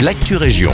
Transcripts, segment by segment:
l'actu région.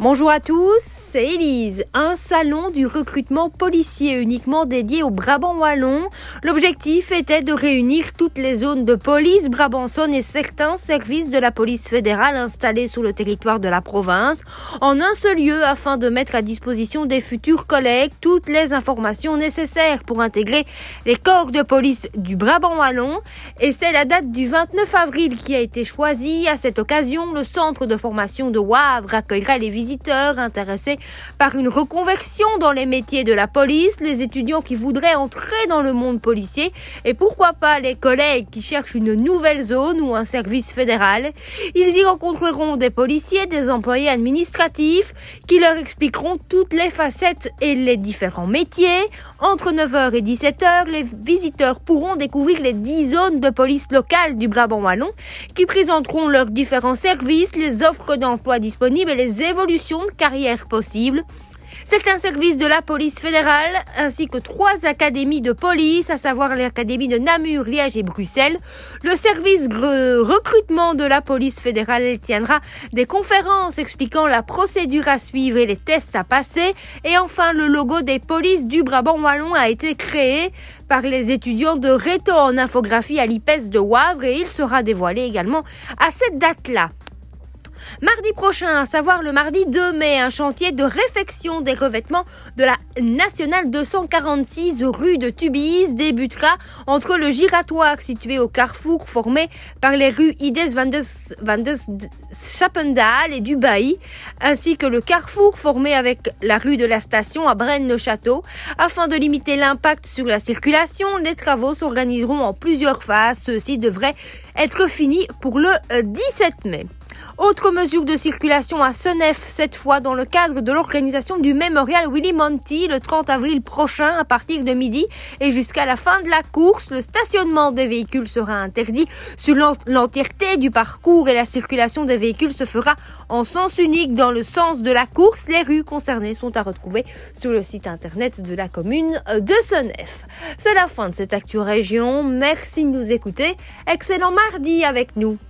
Bonjour à tous, c'est Élise. Un salon du recrutement policier uniquement dédié au Brabant Wallon. L'objectif était de réunir toutes les zones de police brabançonne et certains services de la police fédérale installés sur le territoire de la province en un seul lieu afin de mettre à disposition des futurs collègues toutes les informations nécessaires pour intégrer les corps de police du Brabant Wallon. Et c'est la date du 29 avril qui a été choisie. À cette occasion, le centre de formation de Wavre accueillera les visiteurs intéressés par une reconversion dans les métiers de la police, les étudiants qui voudraient entrer dans le monde policier et pourquoi pas les collègues qui cherchent une nouvelle zone ou un service fédéral. Ils y rencontreront des policiers, des employés administratifs qui leur expliqueront toutes les facettes et les différents métiers. Entre 9h et 17h, les visiteurs pourront découvrir les 10 zones de police locales du Brabant Wallon qui présenteront leurs différents services, les offres d'emploi disponibles et les évolutions de carrière possibles. Certains services de la police fédérale ainsi que trois académies de police, à savoir l'académie de Namur, Liège et Bruxelles. Le service de recrutement de la police fédérale tiendra des conférences expliquant la procédure à suivre et les tests à passer. Et enfin, le logo des polices du Brabant Wallon a été créé par les étudiants de Réto en infographie à l'IPES de Wavre et il sera dévoilé également à cette date-là. Mardi prochain, à savoir le mardi 2 mai, un chantier de réfection des revêtements de la nationale 246 rue de Tubise débutera entre le giratoire situé au carrefour formé par les rues Ides van des et du Bailly, ainsi que le carrefour formé avec la rue de la station à Braine-le-Château. Afin de limiter l'impact sur la circulation, les travaux s'organiseront en plusieurs phases. Ceux-ci devraient être finis pour le 17 mai. Autre mesure de circulation à Senef, cette fois dans le cadre de l'organisation du mémorial Willy Monty le 30 avril prochain à partir de midi et jusqu'à la fin de la course. Le stationnement des véhicules sera interdit sur l'entièreté du parcours et la circulation des véhicules se fera en sens unique dans le sens de la course. Les rues concernées sont à retrouver sur le site internet de la commune de Senef. C'est la fin de cette Actu Région. Merci de nous écouter. Excellent mardi avec nous.